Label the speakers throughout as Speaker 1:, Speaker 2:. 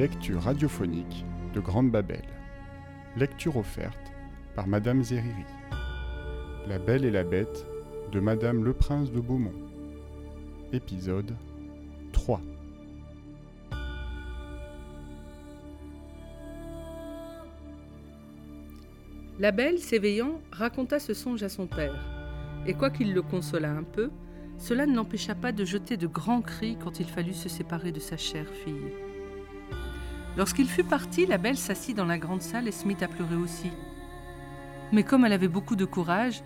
Speaker 1: lectures radiophoniques de Grande Babel. Lecture offerte par Madame Zeriri. La Belle et la Bête de Madame le Prince de Beaumont. Épisode 3.
Speaker 2: La belle, s'éveillant, raconta ce songe à son père, et quoiqu'il le consolât un peu, cela ne l'empêcha pas de jeter de grands cris quand il fallut se séparer de sa chère fille. Lorsqu'il fut parti, la belle s'assit dans la grande salle et se mit à pleurer aussi. Mais comme elle avait beaucoup de courage,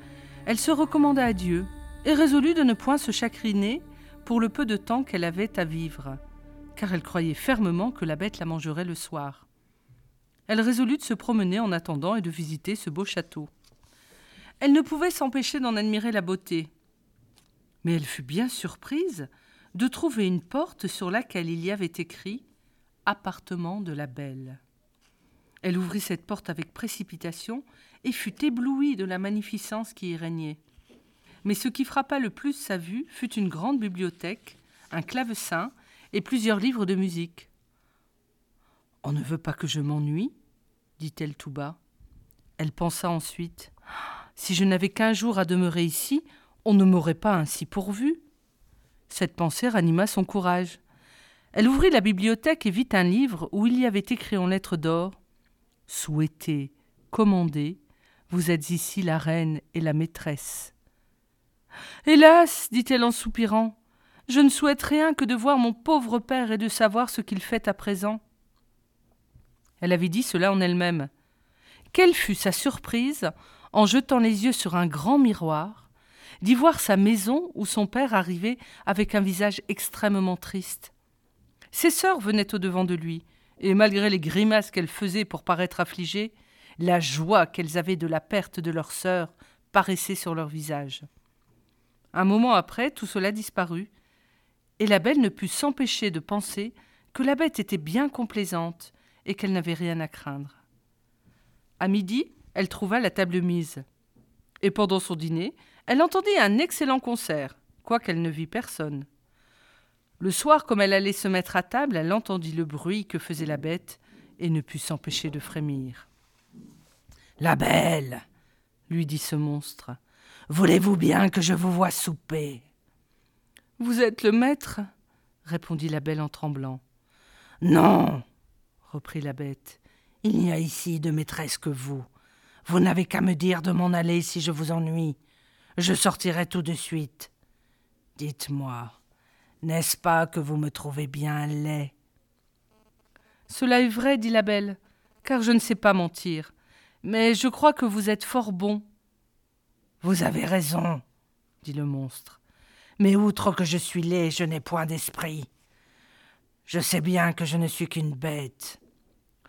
Speaker 2: elle se recommanda à Dieu et résolut de ne point se chagriner pour le peu de temps qu'elle avait à vivre, car elle croyait fermement que la bête la mangerait le soir. Elle résolut de se promener en attendant et de visiter ce beau château. Elle ne pouvait s'empêcher d'en admirer la beauté. Mais elle fut bien surprise de trouver une porte sur laquelle il y avait écrit Appartement de la Belle. Elle ouvrit cette porte avec précipitation et fut éblouie de la magnificence qui y régnait. Mais ce qui frappa le plus sa vue fut une grande bibliothèque, un clavecin et plusieurs livres de musique. On ne veut pas que je m'ennuie dit-elle tout bas. Elle pensa ensuite. Si je n'avais qu'un jour à demeurer ici, on ne m'aurait pas ainsi pourvu. Cette pensée ranima son courage. Elle ouvrit la bibliothèque et vit un livre où il y avait écrit en lettres d'or Souhaitez, commandez, vous êtes ici la reine et la maîtresse. Hélas, dit-elle en soupirant, je ne souhaite rien que de voir mon pauvre père et de savoir ce qu'il fait à présent. Elle avait dit cela en elle-même. Quelle fut sa surprise, en jetant les yeux sur un grand miroir, d'y voir sa maison où son père arrivait avec un visage extrêmement triste. Ses sœurs venaient au-devant de lui, et malgré les grimaces qu'elles faisaient pour paraître affligées, la joie qu'elles avaient de la perte de leur sœur paraissait sur leur visage. Un moment après, tout cela disparut, et la belle ne put s'empêcher de penser que la bête était bien complaisante et qu'elle n'avait rien à craindre. À midi, elle trouva la table mise. Et pendant son dîner, elle entendit un excellent concert, quoiqu'elle ne vit personne. Le soir, comme elle allait se mettre à table, elle entendit le bruit que faisait la bête et ne put s'empêcher de frémir. La belle, lui dit ce monstre, voulez-vous bien que je vous voie souper? Vous êtes le maître répondit la belle en tremblant. Non, reprit la bête. Il n'y a ici de maîtresse que vous. Vous n'avez qu'à me dire de m'en aller si je vous ennuie. Je sortirai tout de suite. Dites-moi, n'est-ce pas que vous me trouvez bien laid? Cela est vrai, dit la belle, car je ne sais pas mentir. Mais je crois que vous êtes fort bon. Vous avez raison, dit le monstre. Mais outre que je suis laid, je n'ai point d'esprit. Je sais bien que je ne suis qu'une bête.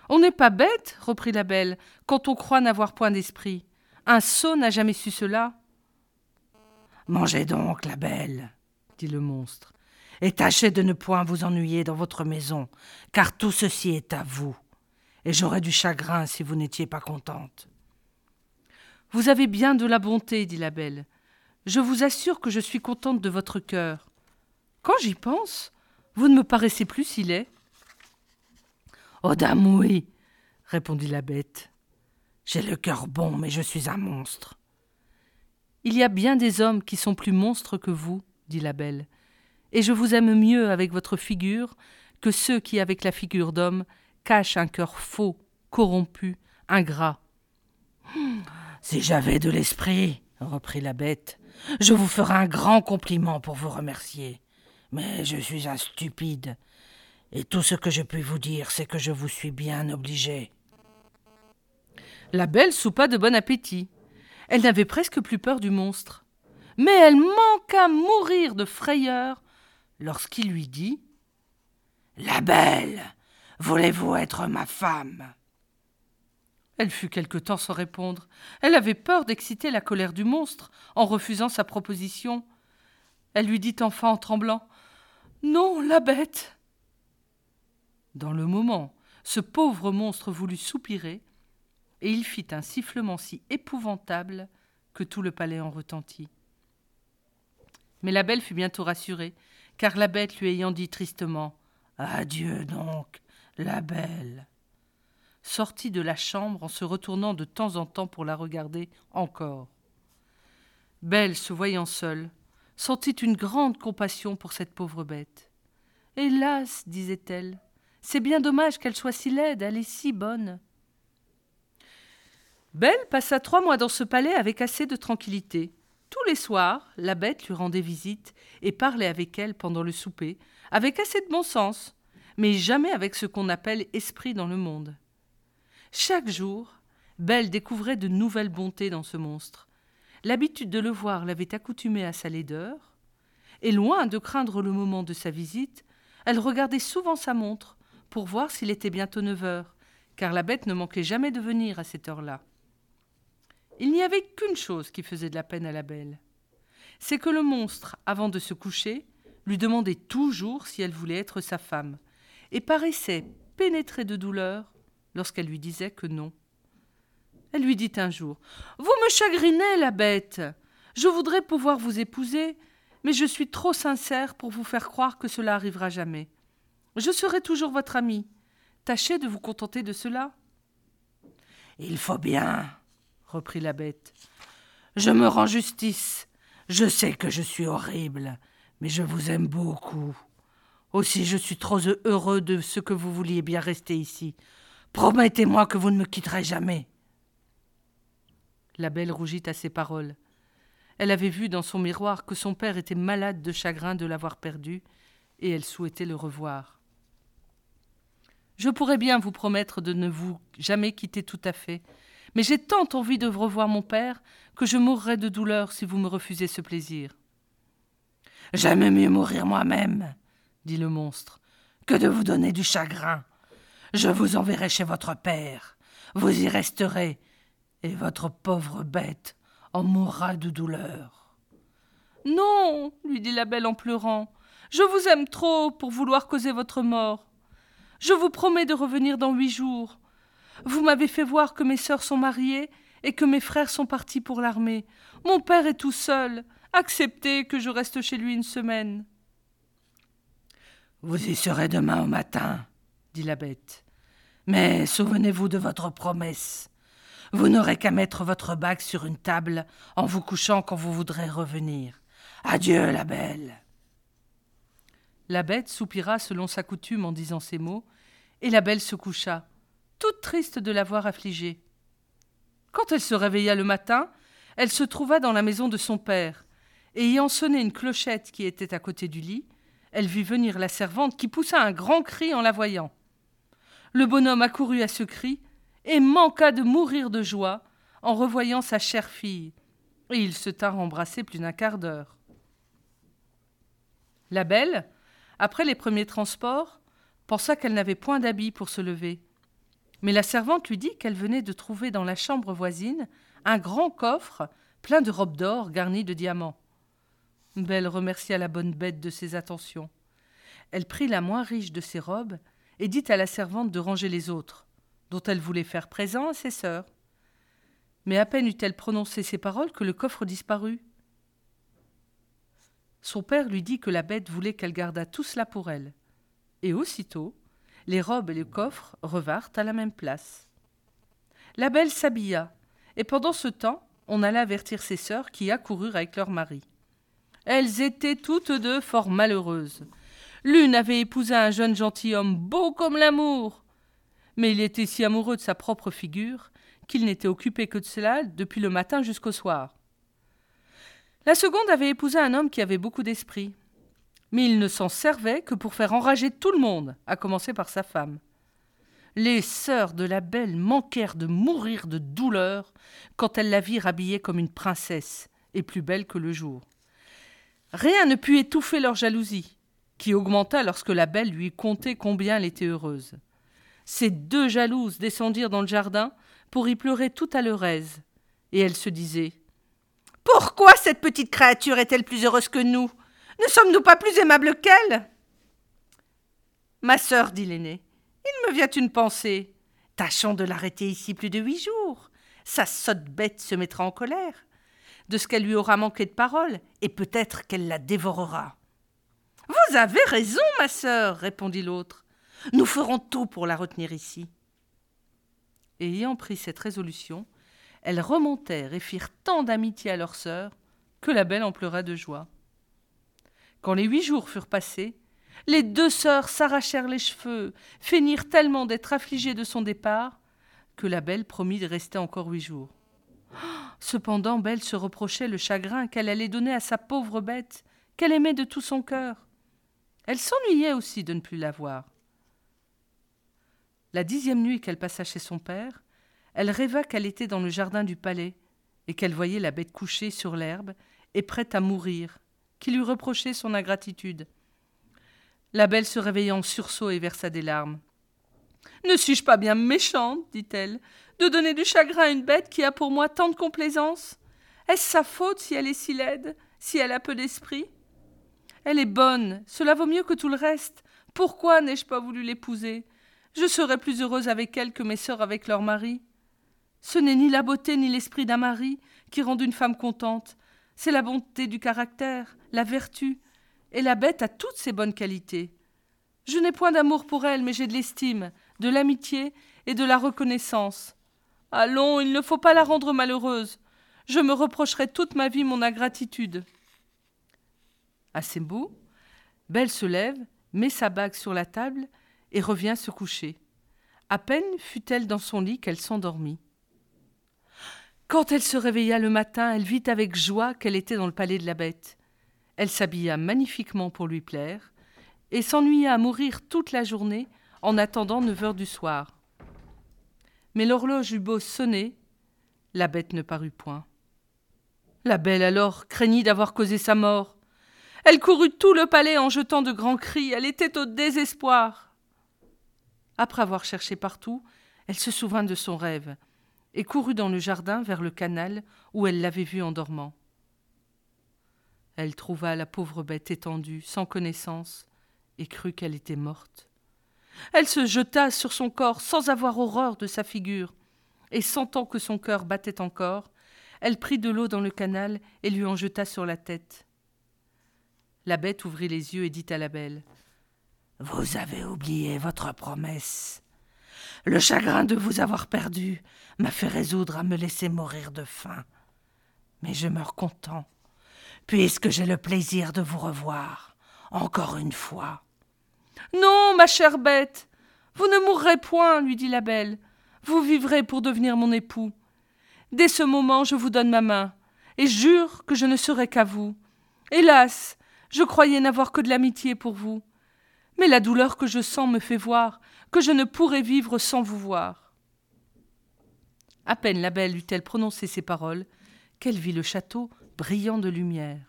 Speaker 2: On n'est pas bête, reprit la belle, quand on croit n'avoir point d'esprit. Un sot n'a jamais su cela. Mangez donc, la belle, dit le monstre, et tâchez de ne point vous ennuyer dans votre maison, car tout ceci est à vous, et j'aurais du chagrin si vous n'étiez pas contente. Vous avez bien de la bonté, dit la belle. Je vous assure que je suis contente de votre cœur. Quand j'y pense, vous ne me paraissez plus si laid. Oh dame, oui, répondit la bête. J'ai le cœur bon, mais je suis un monstre. Il y a bien des hommes qui sont plus monstres que vous, dit la belle, et je vous aime mieux avec votre figure que ceux qui, avec la figure d'homme, cachent un cœur faux, corrompu, ingrat. Si j'avais de l'esprit, reprit la bête, je vous ferais un grand compliment pour vous remercier. Mais je suis un stupide, et tout ce que je puis vous dire, c'est que je vous suis bien obligé. La belle soupa de bon appétit. Elle n'avait presque plus peur du monstre. Mais elle manqua mourir de frayeur lorsqu'il lui dit La belle, voulez-vous être ma femme? Elle fut quelque temps sans répondre. Elle avait peur d'exciter la colère du monstre en refusant sa proposition. Elle lui dit enfin en tremblant Non, la bête dans le moment, ce pauvre monstre voulut soupirer, et il fit un sifflement si épouvantable que tout le palais en retentit. Mais la belle fut bientôt rassurée, car la bête lui ayant dit tristement Adieu donc, La belle sortit de la chambre en se retournant de temps en temps pour la regarder encore. Belle, se voyant seule, sentit une grande compassion pour cette pauvre bête. Hélas, disait-elle, c'est bien dommage qu'elle soit si laide, elle est si bonne. Belle passa trois mois dans ce palais avec assez de tranquillité. Tous les soirs, la bête lui rendait visite et parlait avec elle pendant le souper, avec assez de bon sens, mais jamais avec ce qu'on appelle esprit dans le monde. Chaque jour, Belle découvrait de nouvelles bontés dans ce monstre. L'habitude de le voir l'avait accoutumée à sa laideur, et loin de craindre le moment de sa visite, elle regardait souvent sa montre pour voir s'il était bientôt neuf heures, car la bête ne manquait jamais de venir à cette heure-là. Il n'y avait qu'une chose qui faisait de la peine à la belle. C'est que le monstre, avant de se coucher, lui demandait toujours si elle voulait être sa femme, et paraissait pénétré de douleur lorsqu'elle lui disait que non. Elle lui dit un jour Vous me chagrinez, la bête. Je voudrais pouvoir vous épouser, mais je suis trop sincère pour vous faire croire que cela arrivera jamais. Je serai toujours votre amie. Tâchez de vous contenter de cela. Il faut bien, reprit la bête. Je me rends justice. Je sais que je suis horrible, mais je vous aime beaucoup. Aussi je suis trop heureux de ce que vous vouliez bien rester ici. Promettez-moi que vous ne me quitterez jamais. La belle rougit à ces paroles. Elle avait vu dans son miroir que son père était malade de chagrin de l'avoir perdu, et elle souhaitait le revoir. Je pourrais bien vous promettre de ne vous jamais quitter tout à fait, mais j'ai tant envie de revoir mon père que je mourrais de douleur si vous me refusez ce plaisir. J'aime mieux mourir moi-même, dit le monstre, que de vous donner du chagrin. Je vous enverrai chez votre père. Vous y resterez, et votre pauvre bête en mourra de douleur. Non, lui dit la belle en pleurant. Je vous aime trop pour vouloir causer votre mort. Je vous promets de revenir dans huit jours. Vous m'avez fait voir que mes sœurs sont mariées et que mes frères sont partis pour l'armée. Mon père est tout seul. Acceptez que je reste chez lui une semaine. Vous y serez demain au matin, dit la bête. Mais souvenez-vous de votre promesse. Vous n'aurez qu'à mettre votre bague sur une table en vous couchant quand vous voudrez revenir. Adieu, la belle. La bête soupira selon sa coutume en disant ces mots, et la belle se coucha toute triste de l'avoir affligée. Quand elle se réveilla le matin, elle se trouva dans la maison de son père, et ayant sonné une clochette qui était à côté du lit, elle vit venir la servante qui poussa un grand cri en la voyant. Le bonhomme accourut à ce cri et manqua de mourir de joie en revoyant sa chère fille, et ils se tinrent embrassés plus d'un quart d'heure. La belle, après les premiers transports, pensa qu'elle n'avait point d'habit pour se lever, mais la servante lui dit qu'elle venait de trouver dans la chambre voisine un grand coffre plein de robes d'or garnies de diamants. Belle remercia la bonne bête de ses attentions. Elle prit la moins riche de ses robes et dit à la servante de ranger les autres, dont elle voulait faire présent à ses sœurs. Mais à peine eut-elle prononcé ces paroles que le coffre disparut. Son père lui dit que la bête voulait qu'elle gardât tout cela pour elle. Et aussitôt, les robes et le coffre revinrent à la même place. La belle s'habilla, et pendant ce temps, on alla avertir ses sœurs qui accoururent avec leur mari. Elles étaient toutes deux fort malheureuses. L'une avait épousé un jeune gentilhomme beau comme l'amour, mais il était si amoureux de sa propre figure qu'il n'était occupé que de cela depuis le matin jusqu'au soir. La seconde avait épousé un homme qui avait beaucoup d'esprit, mais il ne s'en servait que pour faire enrager tout le monde, à commencer par sa femme. Les sœurs de la belle manquèrent de mourir de douleur quand elles la virent habillée comme une princesse et plus belle que le jour. Rien ne put étouffer leur jalousie, qui augmenta lorsque la belle lui contait combien elle était heureuse. Ces deux jalouses descendirent dans le jardin pour y pleurer tout à leur aise, et elle se disait Pourquoi cette petite créature est-elle plus heureuse que nous? Ne sommes-nous pas plus aimables qu'elle? Ma sœur, dit l'aîné, il me vient une pensée. Tâchons de l'arrêter ici plus de huit jours. Sa sotte bête se mettra en colère de ce qu'elle lui aura manqué de parole, et peut-être qu'elle la dévorera. Vous avez raison, ma sœur, répondit l'autre. Nous ferons tout pour la retenir ici. Et ayant pris cette résolution, elles remontèrent et firent tant d'amitié à leur sœur que la belle en pleura de joie. Quand les huit jours furent passés, les deux sœurs s'arrachèrent les cheveux, feignirent tellement d'être affligées de son départ, que la belle promit de rester encore huit jours. Cependant, Belle se reprochait le chagrin qu'elle allait donner à sa pauvre bête, qu'elle aimait de tout son cœur. Elle s'ennuyait aussi de ne plus la voir. La dixième nuit qu'elle passa chez son père, elle rêva qu'elle était dans le jardin du palais, et qu'elle voyait la bête couchée sur l'herbe et prête à mourir, qui lui reprochait son ingratitude. La belle se réveilla en sursaut et versa des larmes. Ne suis-je pas bien méchante, dit-elle, de donner du chagrin à une bête qui a pour moi tant de complaisance? Est-ce sa faute si elle est si laide, si elle a peu d'esprit? Elle est bonne, cela vaut mieux que tout le reste. Pourquoi n'ai-je pas voulu l'épouser? Je serais plus heureuse avec elle que mes sœurs avec leur mari. Ce n'est ni la beauté ni l'esprit d'un mari qui rendent une femme contente, c'est la bonté du caractère, la vertu, et la bête a toutes ces bonnes qualités. Je n'ai point d'amour pour elle, mais j'ai de l'estime, de l'amitié et de la reconnaissance. Allons, il ne faut pas la rendre malheureuse. Je me reprocherai toute ma vie mon ingratitude. À ces mots, Belle se lève, met sa bague sur la table et revient se coucher. À peine fut-elle dans son lit qu'elle s'endormit. Quand elle se réveilla le matin, elle vit avec joie qu'elle était dans le palais de la bête. Elle s'habilla magnifiquement pour lui plaire, et s'ennuya à mourir toute la journée en attendant neuf heures du soir. Mais l'horloge eut beau sonner, la bête ne parut point. La belle alors craignit d'avoir causé sa mort. Elle courut tout le palais en jetant de grands cris, elle était au désespoir. Après avoir cherché partout, elle se souvint de son rêve, et courut dans le jardin vers le canal où elle l'avait vue en dormant. Elle trouva la pauvre bête étendue, sans connaissance, et crut qu'elle était morte. Elle se jeta sur son corps sans avoir horreur de sa figure, et sentant que son cœur battait encore, elle prit de l'eau dans le canal et lui en jeta sur la tête. La bête ouvrit les yeux et dit à la belle Vous avez oublié votre promesse. Le chagrin de vous avoir perdu m'a fait résoudre à me laisser mourir de faim. Mais je meurs content, puisque j'ai le plaisir de vous revoir, encore une fois. Non, ma chère bête, vous ne mourrez point, lui dit la belle. Vous vivrez pour devenir mon époux. Dès ce moment, je vous donne ma main, et jure que je ne serai qu'à vous. Hélas, je croyais n'avoir que de l'amitié pour vous. Mais la douleur que je sens me fait voir que je ne pourrai vivre sans vous voir. À peine la belle eut-elle prononcé ces paroles, qu'elle vit le château brillant de lumière.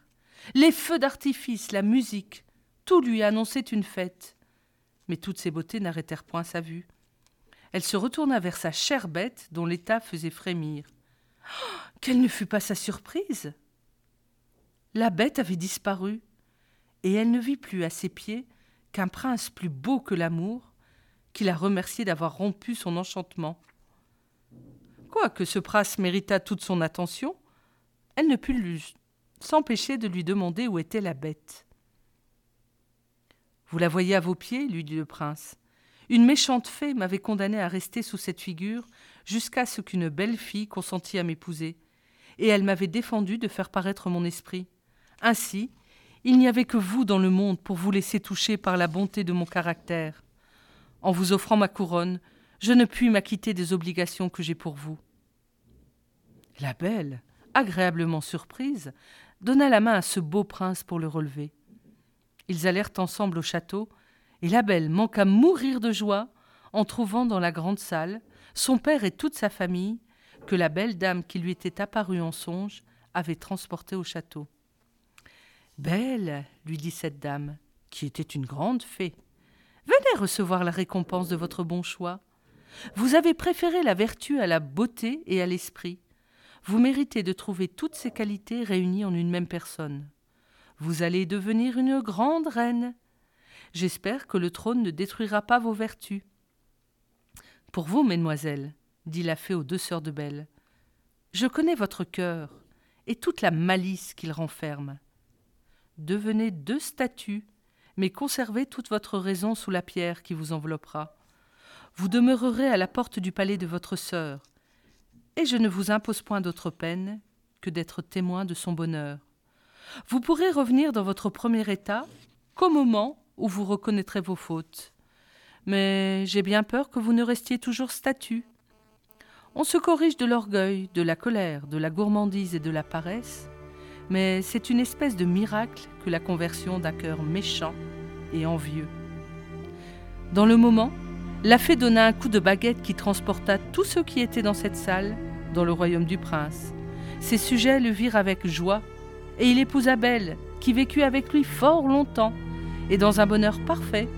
Speaker 2: Les feux d'artifice, la musique, tout lui annonçait une fête mais toutes ces beautés n'arrêtèrent point sa vue. Elle se retourna vers sa chère bête, dont l'état faisait frémir. Oh, quelle ne fut pas sa surprise La bête avait disparu, et elle ne vit plus à ses pieds qu'un prince plus beau que l'amour, qui la remerciait d'avoir rompu son enchantement. Quoique ce prince méritât toute son attention, elle ne put s'empêcher de lui demander où était la bête. Vous la voyez à vos pieds lui dit le prince. Une méchante fée m'avait condamné à rester sous cette figure jusqu'à ce qu'une belle fille consentît à m'épouser, et elle m'avait défendu de faire paraître mon esprit. Ainsi, il n'y avait que vous dans le monde pour vous laisser toucher par la bonté de mon caractère. En vous offrant ma couronne, je ne puis m'acquitter des obligations que j'ai pour vous. La belle, agréablement surprise, donna la main à ce beau prince pour le relever. Ils allèrent ensemble au château, et la belle manqua mourir de joie en trouvant dans la grande salle son père et toute sa famille, que la belle dame qui lui était apparue en songe avait transportée au château. Belle, lui dit cette dame, qui était une grande fée, venez recevoir la récompense de votre bon choix. Vous avez préféré la vertu à la beauté et à l'esprit. Vous méritez de trouver toutes ces qualités réunies en une même personne. Vous allez devenir une grande reine. J'espère que le trône ne détruira pas vos vertus. Pour vous, mesdemoiselles, dit la fée aux deux sœurs de Belle, je connais votre cœur et toute la malice qu'il renferme. Devenez deux statues, mais conservez toute votre raison sous la pierre qui vous enveloppera. Vous demeurerez à la porte du palais de votre sœur, et je ne vous impose point d'autre peine que d'être témoin de son bonheur. Vous pourrez revenir dans votre premier état qu'au moment où vous reconnaîtrez vos fautes. Mais j'ai bien peur que vous ne restiez toujours statue. On se corrige de l'orgueil, de la colère, de la gourmandise et de la paresse, mais c'est une espèce de miracle que la conversion d'un cœur méchant et envieux. Dans le moment, la fée donna un coup de baguette qui transporta tous ceux qui étaient dans cette salle dans le royaume du prince. Ses sujets le virent avec joie, et il épousa Belle, qui vécut avec lui fort longtemps, et dans un bonheur parfait,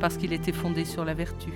Speaker 2: parce qu'il était fondé sur la vertu.